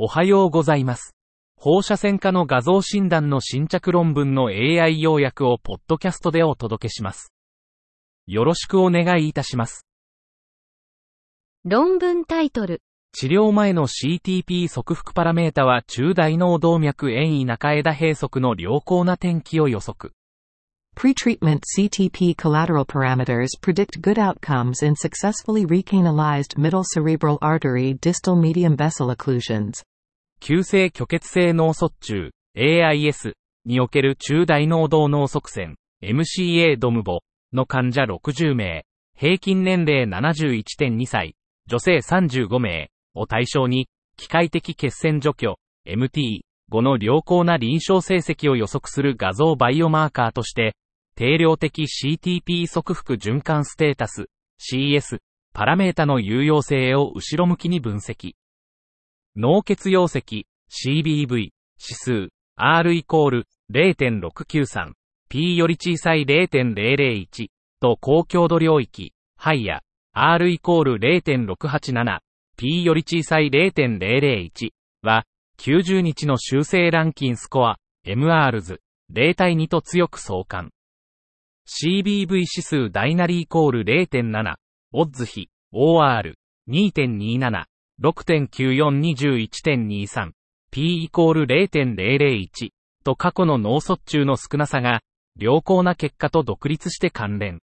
おはようございます。放射線科の画像診断の新着論文の AI 要約をポッドキャストでお届けします。よろしくお願いいたします。論文タイトル。治療前の CTP 側腹パラメータは中大脳動脈遠位中枝閉塞の良好な転機を予測。Pretreatment CTP collateral parameters predict good outcomes in successfully recanalized middle cerebral artery distal medium vessel occlusions. 急性虚血性脳卒中 AIS における中大脳動脳側線 MCA ドムボの患者60名、平均年齢71.2歳、女性35名を対象に、機械的血栓除去 MT 後の良好な臨床成績を予測する画像バイオマーカーとして、定量的 CTP 側腹循環ステータス CS パラメータの有用性を後ろ向きに分析。脳血溶石 CBV 指数 R イコール0.693 P より小さい0.001と高強度領域ハイや R イコール0.687 P より小さい0.001は90日の修正ランキンスコア MRs 0対2と強く相関。CBV 指数ダイナリーイコール0.7オッズ比 OR2.27 6.9421.23 P イコール0.001と過去の脳卒中の少なさが良好な結果と独立して関連。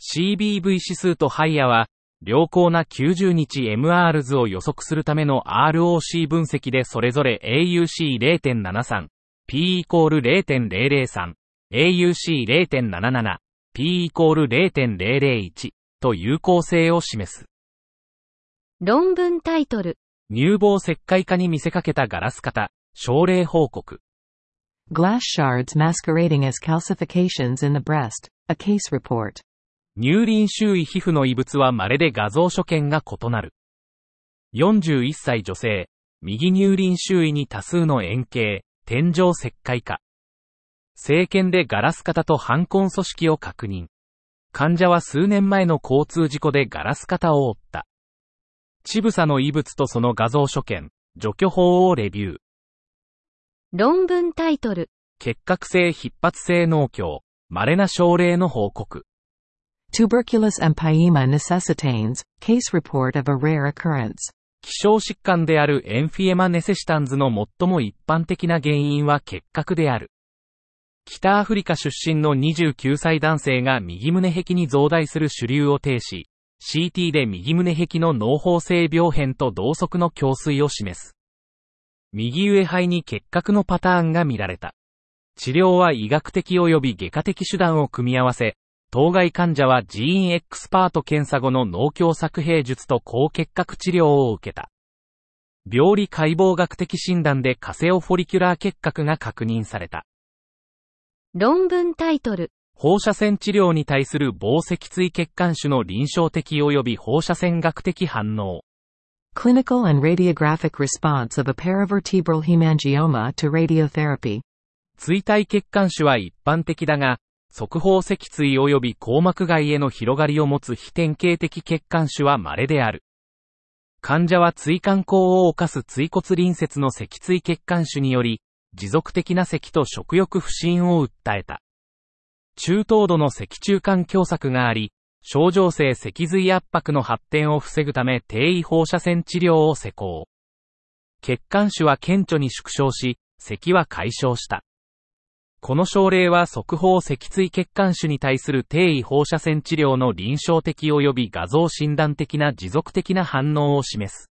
CBV 指数とハイヤは良好な90日 MRs を予測するための ROC 分析でそれぞれ AUC0.73、P イコール0.003、AUC0.77、P イコール0.001と有効性を示す。論文タイトル。乳房石灰化に見せかけたガラス型、症例報告。Glass shards masquerading as calcifications in the breast. A case report. 乳輪周囲皮膚の異物は稀で画像所見が異なる。41歳女性、右乳輪周囲に多数の円形、天井石灰化。生検でガラス型と反根組織を確認。患者は数年前の交通事故でガラス型を負った。乳房の異物とその画像所見、除去法をレビュー。論文タイトル。結核性筆発性脳鏡、稀な症例の報告。Tuberculous empyema necessitanes. Case report of a rare occurrence. 希少疾患であるエンフィエマネセシタンズの最も一般的な原因は結核である。北アフリカ出身の29歳男性が右胸壁に増大する主流を呈し、CT で右胸壁の脳胞性病変と同側の胸水を示す。右上肺に結核のパターンが見られた。治療は医学的及び外科的手段を組み合わせ、当該患者はジーンエクスパート検査後の脳鏡作兵術と高結核治療を受けた。病理解剖学的診断でカセオフォリキュラー結核が確認された。論文タイトル。放射線治療に対する棒脊椎血管種の臨床的及び放射線学的反応。Clinical and radiographic response of a paravertebral hemangioma to radiotherapy. 椎体血管種は一般的だが、側方脊椎及び硬膜外への広がりを持つ非典型的血管種は稀である。患者は椎間孔を犯す椎骨隣接の脊椎血管種により、持続的な咳と食欲不振を訴えた。中等度の脊中間狭窄があり、症状性脊髄圧迫の発展を防ぐため低位放射線治療を施行。血管種は顕著に縮小し、咳は解消した。この症例は側方脊椎血管種に対する低位放射線治療の臨床的及び画像診断的な持続的な反応を示す。